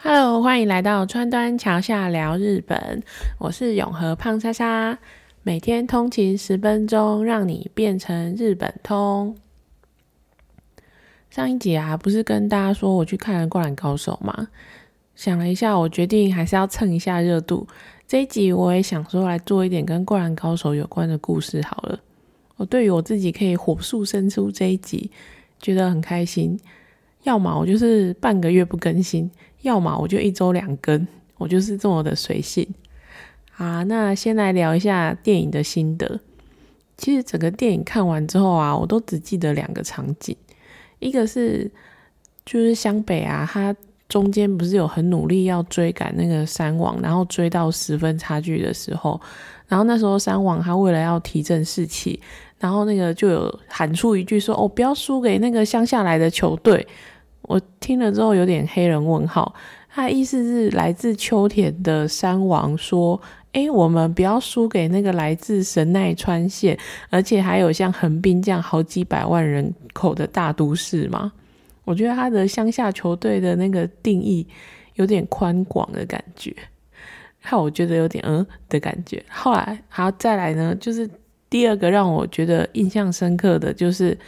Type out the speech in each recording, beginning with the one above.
Hello，欢迎来到川端桥下聊日本。我是永和胖莎莎，每天通勤十分钟，让你变成日本通。上一集啊，不是跟大家说我去看了《灌篮高手》吗？想了一下，我决定还是要蹭一下热度。这一集我也想说来做一点跟《灌篮高手》有关的故事好了。我对于我自己可以火速生出这一集，觉得很开心。要么我就是半个月不更新。要么我就一周两更，我就是这么的随性。啊，那先来聊一下电影的心得。其实整个电影看完之后啊，我都只记得两个场景，一个是就是湘北啊，他中间不是有很努力要追赶那个山王，然后追到十分差距的时候，然后那时候山王他为了要提振士气，然后那个就有喊出一句说：“哦，不要输给那个乡下来的球队。”我听了之后有点黑人问号，他的意思是来自秋田的山王说：“诶，我们不要输给那个来自神奈川县，而且还有像横滨这样好几百万人口的大都市吗？”我觉得他的乡下球队的那个定义有点宽广的感觉，害我觉得有点嗯的感觉。后来好再来呢，就是第二个让我觉得印象深刻的就是。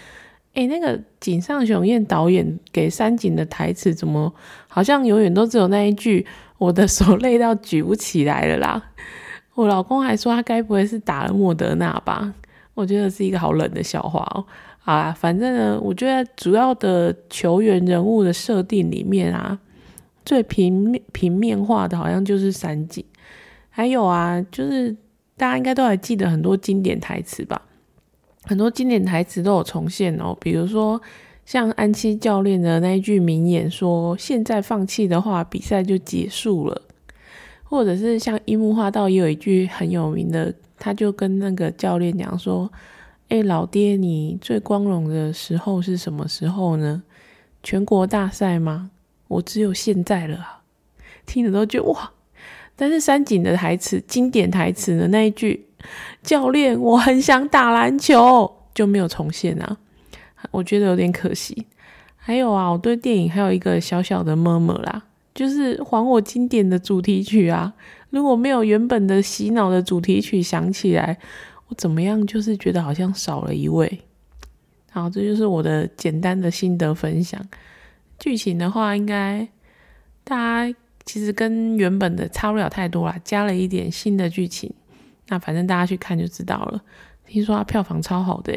哎，那个井上雄彦导演给山井的台词，怎么好像永远都只有那一句“我的手累到举不起来了啦”？我老公还说他该不会是打了莫德纳吧？我觉得是一个好冷的笑话哦。啊，反正呢，我觉得主要的球员人物的设定里面啊，最平面平面化的好像就是山井，还有啊，就是大家应该都还记得很多经典台词吧。很多经典台词都有重现哦，比如说像安七教练的那一句名言，说现在放弃的话，比赛就结束了；或者是像樱木花道也有一句很有名的，他就跟那个教练讲说：“哎，老爹，你最光荣的时候是什么时候呢？全国大赛吗？我只有现在了啊！”听了都觉得哇，但是山井的台词，经典台词的那一句。教练，我很想打篮球，就没有重现啊，我觉得有点可惜。还有啊，我对电影还有一个小小的么么啦，就是还我经典的主题曲啊！如果没有原本的洗脑的主题曲响起来，我怎么样？就是觉得好像少了一位。好，这就是我的简单的心得分享。剧情的话，应该大家其实跟原本的差不了太多啦，加了一点新的剧情。那反正大家去看就知道了。听说它票房超好的，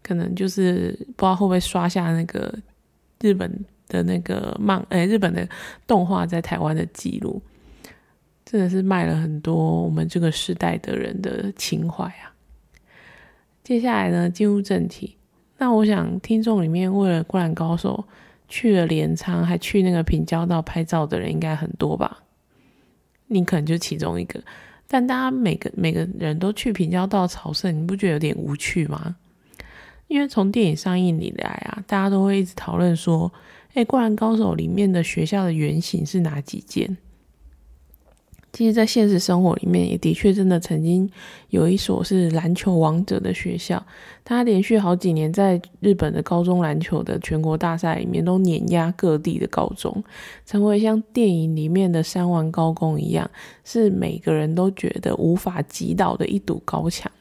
可能就是不知道会不会刷下那个日本的那个漫，哎，日本的动画在台湾的记录，真的是卖了很多我们这个时代的人的情怀啊。接下来呢，进入正题。那我想听众里面为了《灌篮高手》去了镰仓，还去那个平交道拍照的人应该很多吧？你可能就其中一个。但大家每个每个人都去平交道朝圣，你不觉得有点无趣吗？因为从电影上映以来啊，大家都会一直讨论说，哎，《灌篮高手》里面的学校的原型是哪几件？其实，在现实生活里面，也的确真的曾经有一所是篮球王者的学校，他连续好几年在日本的高中篮球的全国大赛里面都碾压各地的高中，成为像电影里面的三王高工一样，是每个人都觉得无法击倒的一堵高墙。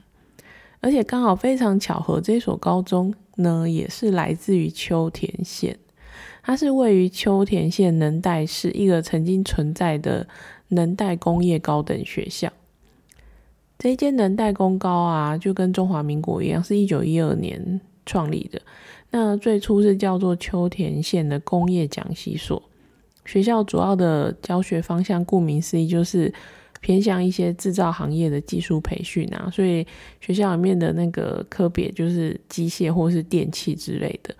而且刚好非常巧合，这所高中呢，也是来自于秋田县，它是位于秋田县能代市一个曾经存在的。能代工业高等学校，这一间能代工高啊，就跟中华民国一样，是一九一二年创立的。那最初是叫做秋田县的工业讲习所。学校主要的教学方向，顾名思义，就是偏向一些制造行业的技术培训啊。所以学校里面的那个科别就是机械或是电器之类的。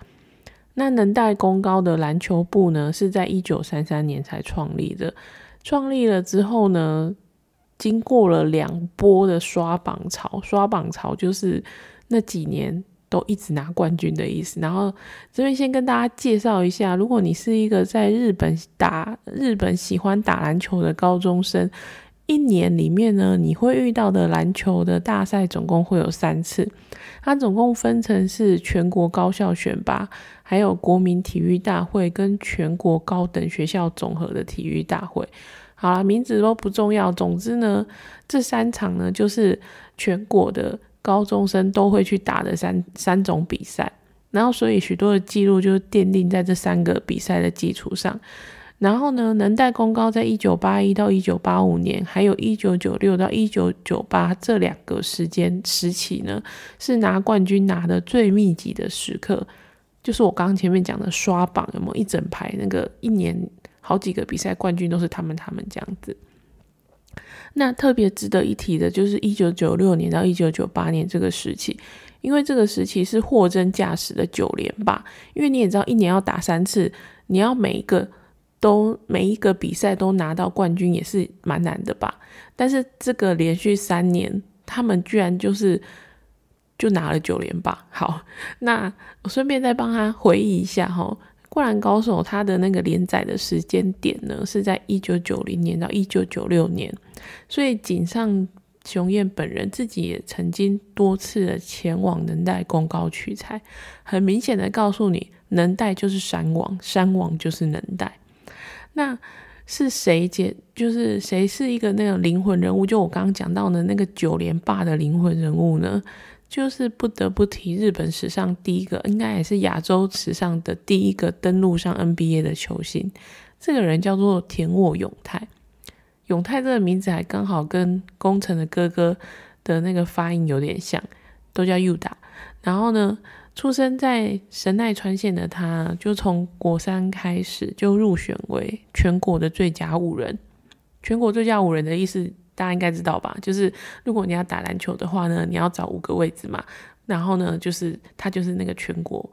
那能代工高的篮球部呢，是在一九三三年才创立的。创立了之后呢，经过了两波的刷榜潮，刷榜潮就是那几年都一直拿冠军的意思。然后这边先跟大家介绍一下，如果你是一个在日本打日本喜欢打篮球的高中生，一年里面呢，你会遇到的篮球的大赛总共会有三次，它总共分成是全国高校选拔，还有国民体育大会跟全国高等学校综合的体育大会。好了，名字都不重要，总之呢，这三场呢就是全国的高中生都会去打的三三种比赛，然后所以许多的记录就奠定在这三个比赛的基础上。然后呢，能代功高在一九八一到一九八五年，还有一九九六到一九九八这两个时间时期呢，是拿冠军拿的最密集的时刻，就是我刚刚前面讲的刷榜，有没有一整排那个一年好几个比赛冠军都是他们他们这样子。那特别值得一提的就是一九九六年到一九九八年这个时期，因为这个时期是货真价实的九连霸，因为你也知道一年要打三次，你要每一个。都每一个比赛都拿到冠军也是蛮难的吧？但是这个连续三年，他们居然就是就拿了九连霸。好，那我顺便再帮他回忆一下哈，《灌篮高手》他的那个连载的时间点呢，是在一九九零年到一九九六年，所以井上雄彦本人自己也曾经多次的前往能代公高取材，很明显的告诉你，能代就是山王，山王就是能代。那是谁解？就是谁是一个那个灵魂人物？就我刚刚讲到的那个九连霸的灵魂人物呢？就是不得不提日本史上第一个，应该也是亚洲史上的第一个登陆上 NBA 的球星。这个人叫做田沃永泰。永泰这个名字还刚好跟宫城的哥哥的那个发音有点像，都叫 U 打。然后呢？出生在神奈川县的他，就从国三开始就入选为全国的最佳五人。全国最佳五人的意思，大家应该知道吧？就是如果你要打篮球的话呢，你要找五个位置嘛。然后呢，就是他就是那个全国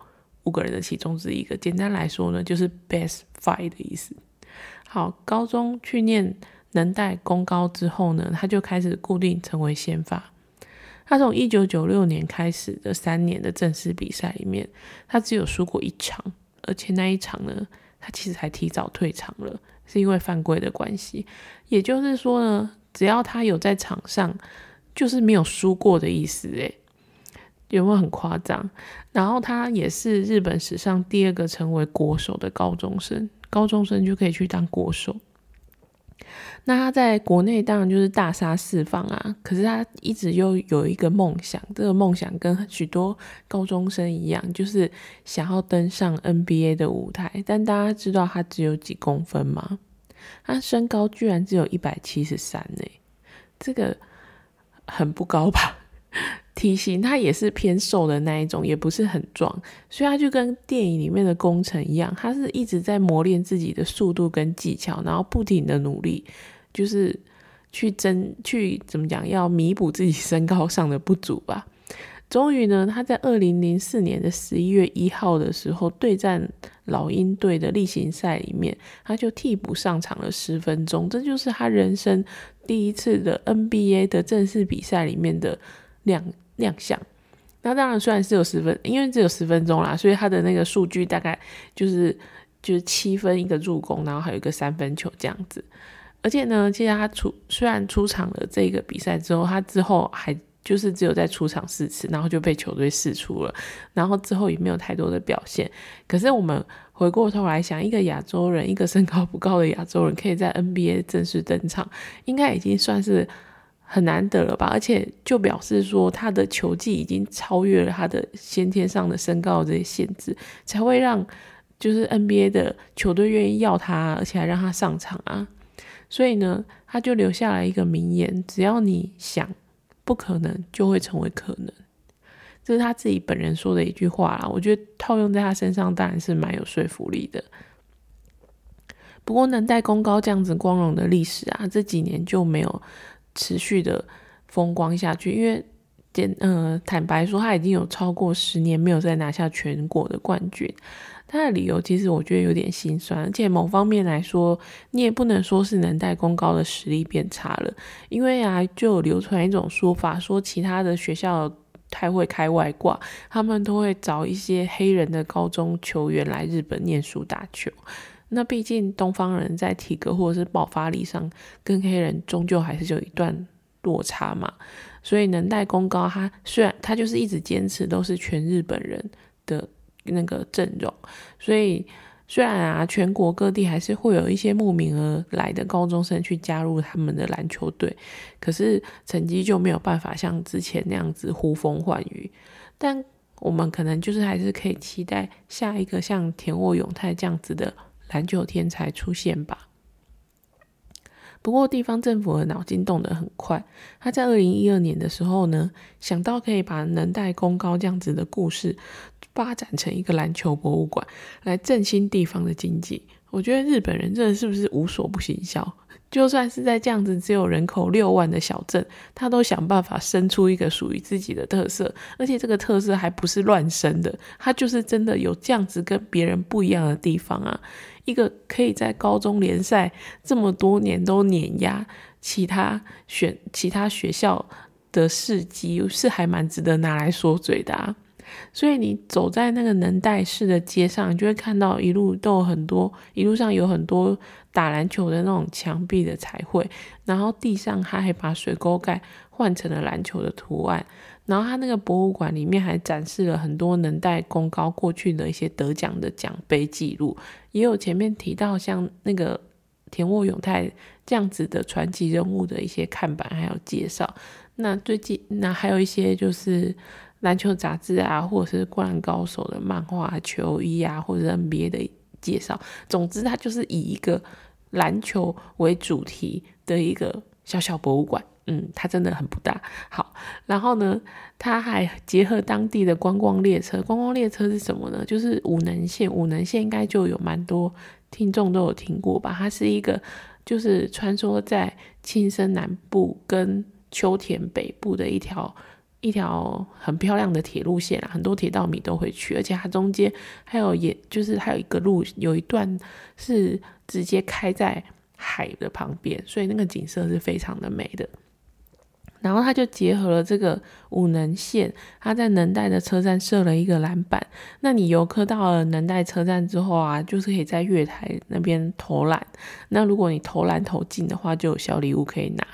五个人的其中之一个。简单来说呢，就是 best five 的意思。好，高中去念能代公高之后呢，他就开始固定成为先发。他从一九九六年开始的三年的正式比赛里面，他只有输过一场，而且那一场呢，他其实还提早退场了，是因为犯规的关系。也就是说呢，只要他有在场上，就是没有输过的意思。诶，有没有很夸张？然后他也是日本史上第二个成为国手的高中生，高中生就可以去当国手。那他在国内当然就是大杀四方啊，可是他一直又有一个梦想，这个梦想跟许多高中生一样，就是想要登上 NBA 的舞台。但大家知道他只有几公分吗？他身高居然只有一百七十三呢，这个很不高吧？体型他也是偏瘦的那一种，也不是很壮，所以他就跟电影里面的工程一样，他是一直在磨练自己的速度跟技巧，然后不停的努力，就是去争去怎么讲，要弥补自己身高上的不足吧。终于呢，他在二零零四年的十一月一号的时候，对战老鹰队的例行赛里面，他就替补上场了十分钟，这就是他人生第一次的 NBA 的正式比赛里面的亮。亮相，那当然虽然是有十分，因为只有十分钟啦，所以他的那个数据大概就是就是七分一个助攻，然后还有一个三分球这样子。而且呢，其实他出虽然出场了这个比赛之后，他之后还就是只有在出场四次，然后就被球队释出了，然后之后也没有太多的表现。可是我们回过头来想，一个亚洲人，一个身高不高的亚洲人，可以在 NBA 正式登场，应该已经算是。很难得了吧？而且就表示说，他的球技已经超越了他的先天上的身高这些限制，才会让就是 NBA 的球队愿意要他，而且还让他上场啊。所以呢，他就留下来一个名言：只要你想，不可能就会成为可能。这是他自己本人说的一句话啦。我觉得套用在他身上当然是蛮有说服力的。不过能带功高这样子光荣的历史啊，这几年就没有。持续的风光下去，因为简呃坦白说，他已经有超过十年没有再拿下全国的冠军。他的理由其实我觉得有点心酸，而且某方面来说，你也不能说是能带功高的实力变差了，因为啊，就流传一种说法，说其他的学校太会开外挂，他们都会找一些黑人的高中球员来日本念书打球。那毕竟东方人在体格或者是爆发力上，跟黑人终究还是有一段落差嘛。所以能代功高，他虽然他就是一直坚持都是全日本人的那个阵容，所以虽然啊，全国各地还是会有一些慕名而来的高中生去加入他们的篮球队，可是成绩就没有办法像之前那样子呼风唤雨。但我们可能就是还是可以期待下一个像田沃永泰这样子的篮球天才出现吧。不过地方政府的脑筋动得很快，他在二零一二年的时候呢，想到可以把能代功高这样子的故事发展成一个篮球博物馆，来振兴地方的经济。我觉得日本人真的是不是无所不行销？就算是在这样子只有人口六万的小镇，他都想办法生出一个属于自己的特色，而且这个特色还不是乱生的，他就是真的有这样子跟别人不一样的地方啊！一个可以在高中联赛这么多年都碾压其他选其他学校的事迹，是还蛮值得拿来说嘴的啊！所以你走在那个能代市的街上，你就会看到一路都有很多，一路上有很多打篮球的那种墙壁的彩绘，然后地上他还把水沟盖换成了篮球的图案，然后他那个博物馆里面还展示了很多能代功高过去的一些得奖的奖杯记录，也有前面提到像那个田沃永泰这样子的传奇人物的一些看板还有介绍。那最近那还有一些就是。篮球杂志啊，或者是灌篮高手的漫画、球衣啊，或者 NBA 的介绍。总之，它就是以一个篮球为主题的一个小小博物馆。嗯，它真的很不大。好，然后呢，它还结合当地的观光列车。观光列车是什么呢？就是武能线。武能线应该就有蛮多听众都有听过吧？它是一个就是穿梭在青森南部跟秋田北部的一条。一条很漂亮的铁路线啊，很多铁道迷都会去，而且它中间还有，也就是还有一个路，有一段是直接开在海的旁边，所以那个景色是非常的美的。然后他就结合了这个武能线，他在能代的车站设了一个篮板，那你游客到了能代车站之后啊，就是可以在月台那边投篮。那如果你投篮投进的话，就有小礼物可以拿，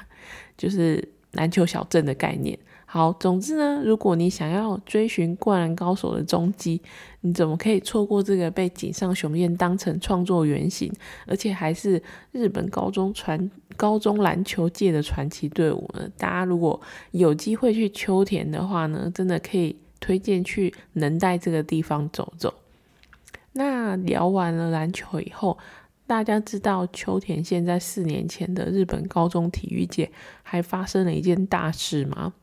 就是篮球小镇的概念。好，总之呢，如果你想要追寻灌篮高手的踪迹，你怎么可以错过这个被井上雄彦当成创作原型，而且还是日本高中传高中篮球界的传奇队伍呢？大家如果有机会去秋田的话呢，真的可以推荐去能代这个地方走走。那聊完了篮球以后，大家知道秋田县在四年前的日本高中体育界还发生了一件大事吗？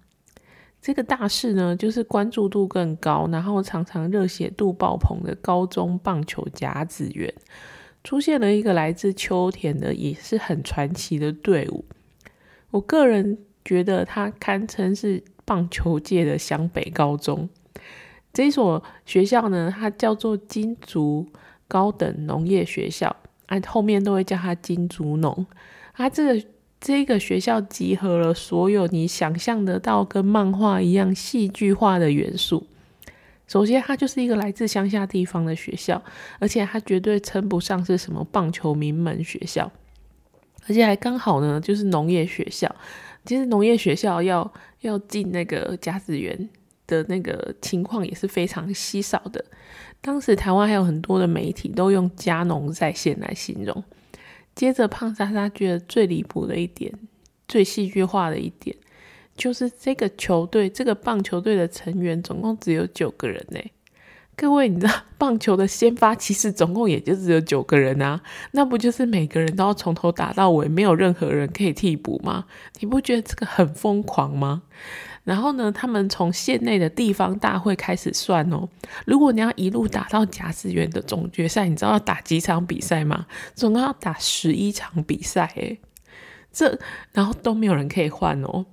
这个大事呢，就是关注度更高，然后常常热血度爆棚的高中棒球甲子园，出现了一个来自秋田的，也是很传奇的队伍。我个人觉得它堪称是棒球界的湘北高中。这所学校呢，它叫做金竹高等农业学校，啊，后面都会叫它金竹农。它这个。这个学校集合了所有你想象得到跟漫画一样戏剧化的元素。首先，它就是一个来自乡下地方的学校，而且它绝对称不上是什么棒球名门学校，而且还刚好呢，就是农业学校。其实农业学校要要进那个甲子园的那个情况也是非常稀少的。当时台湾还有很多的媒体都用“家农在线”来形容。接着，胖莎莎觉得最离谱的一点、最戏剧化的一点，就是这个球队、这个棒球队的成员总共只有九个人呢。各位，你知道棒球的先发其实总共也就只有九个人啊，那不就是每个人都要从头打到尾，没有任何人可以替补吗？你不觉得这个很疯狂吗？然后呢，他们从县内的地方大会开始算哦。如果你要一路打到甲子园的总决赛，你知道要打几场比赛吗？总共要打十一场比赛诶，这然后都没有人可以换哦。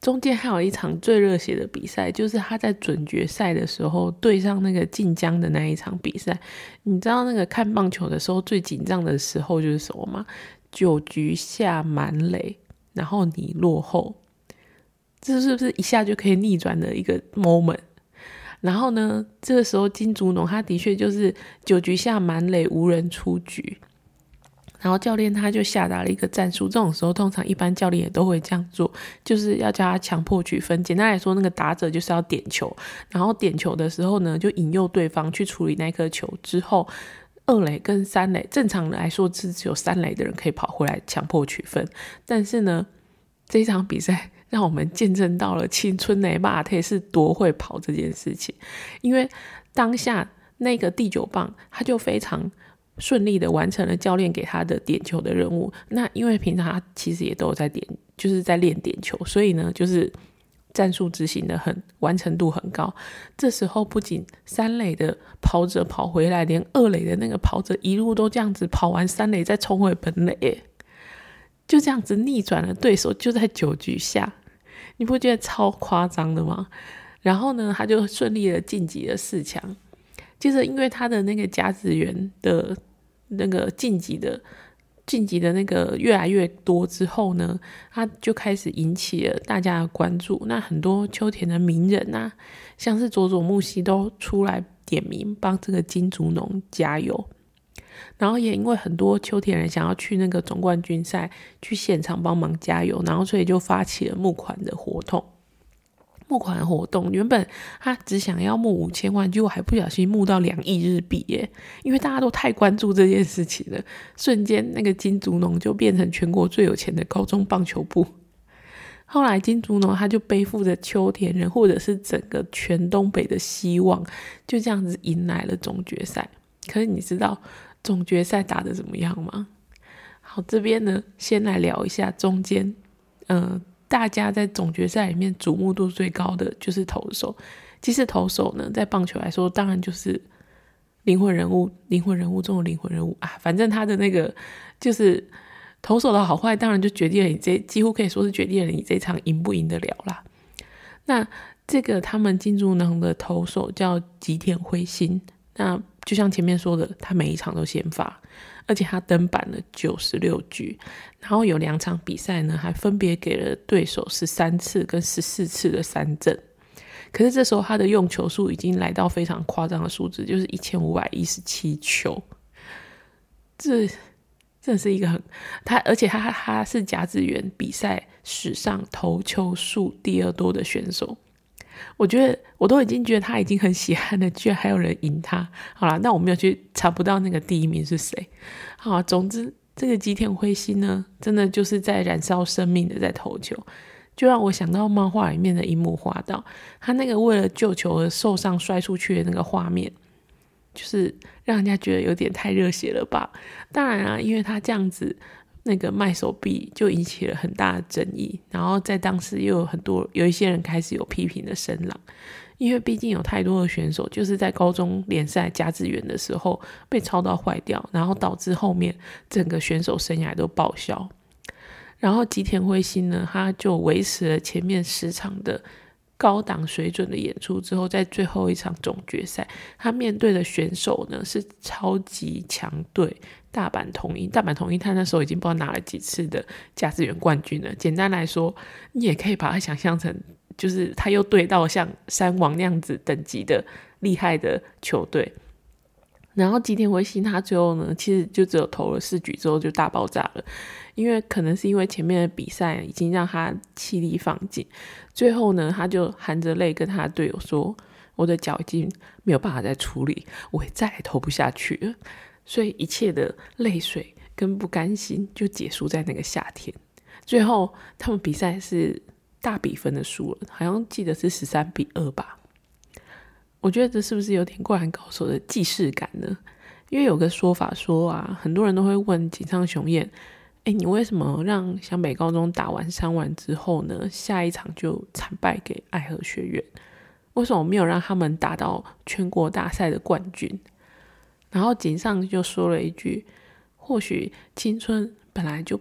中间还有一场最热血的比赛，就是他在准决赛的时候对上那个晋江的那一场比赛。你知道那个看棒球的时候最紧张的时候就是什么吗？九局下满垒，然后你落后。这是不是一下就可以逆转的一个 moment？然后呢，这个时候金竹农他的确就是九局下满垒无人出局，然后教练他就下达了一个战术，这种时候通常一般教练也都会这样做，就是要叫他强迫取分。简单来说，那个打者就是要点球，然后点球的时候呢，就引诱对方去处理那颗球。之后二垒跟三垒，正常来说是只有三垒的人可以跑回来强迫取分。但是呢，这场比赛让我们见证到了青春的马特是多会跑这件事情，因为当下那个第九棒他就非常。顺利的完成了教练给他的点球的任务。那因为平常他其实也都有在点，就是在练点球，所以呢，就是战术执行的很完成度很高。这时候不仅三垒的跑者跑回来，连二垒的那个跑者一路都这样子跑完三垒再冲回本垒，就这样子逆转了对手。就在九局下，你不觉得超夸张的吗？然后呢，他就顺利的晋级了四强。接着，因为他的那个甲子园的。那个晋级的晋级的那个越来越多之后呢，他就开始引起了大家的关注。那很多秋田的名人啊，像是佐佐木希都出来点名帮这个金竹农加油。然后也因为很多秋田人想要去那个总冠军赛去现场帮忙加油，然后所以就发起了募款的活动。募款活动原本他只想要募五千万，结果还不小心募到两亿日币耶！因为大家都太关注这件事情了，瞬间那个金竹农就变成全国最有钱的高中棒球部。后来金竹农他就背负着秋田人或者是整个全东北的希望，就这样子迎来了总决赛。可是你知道总决赛打的怎么样吗？好，这边呢先来聊一下中间，嗯。大家在总决赛里面瞩目度最高的就是投手。其实投手呢，在棒球来说，当然就是灵魂人物，灵魂人物中的灵魂人物啊。反正他的那个就是投手的好坏，当然就决定了你这几乎可以说是决定了你这场赢不赢得了啦。那这个他们金竹能的投手叫吉田辉心，那就像前面说的，他每一场都先发。而且他登板了九十六局，然后有两场比赛呢，还分别给了对手十三次跟十四次的三振。可是这时候他的用球数已经来到非常夸张的数字，就是一千五百一十七球。这这是一个很他，而且他他是甲子园比赛史上投球数第二多的选手。我觉得我都已经觉得他已经很喜欢了，居然还有人赢他。好了，那我没有去查不到那个第一名是谁。好，总之这个吉田辉心呢，真的就是在燃烧生命的在投球，就让我想到漫画里面的樱木花道，他那个为了救球而受伤摔出去的那个画面，就是让人家觉得有点太热血了吧。当然啊，因为他这样子。那个卖手臂就引起了很大的争议，然后在当时又有很多有一些人开始有批评的声浪，因为毕竟有太多的选手就是在高中联赛加资源的时候被抄到坏掉，然后导致后面整个选手生涯都报销。然后吉田辉心呢，他就维持了前面十场的。高档水准的演出之后，在最后一场总决赛，他面对的选手呢是超级强队大阪桐鹰。大阪桐鹰他那时候已经不知道拿了几次的驾驶员冠军了。简单来说，你也可以把它想象成，就是他又对到像山王那样子等级的厉害的球队。然后吉田维新他最后呢，其实就只有投了四局之后就大爆炸了，因为可能是因为前面的比赛已经让他气力放尽，最后呢他就含着泪跟他的队友说：“我的脚已经没有办法再处理，我也再也投不下去了。”所以一切的泪水跟不甘心就结束在那个夏天。最后他们比赛是大比分的输了，好像记得是十三比二吧。我觉得这是不是有点灌篮高手的既视感呢？因为有个说法说啊，很多人都会问井上雄彦：“哎，你为什么让湘北高中打完三完之后呢，下一场就惨败给爱河学院？为什么没有让他们打到全国大赛的冠军？”然后井上就说了一句：“或许青春本来就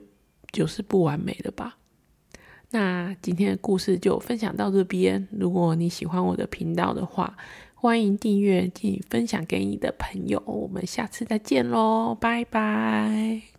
就是不完美的吧。”那今天的故事就分享到这边。如果你喜欢我的频道的话，欢迎订阅并分享给你的朋友，我们下次再见喽，拜拜。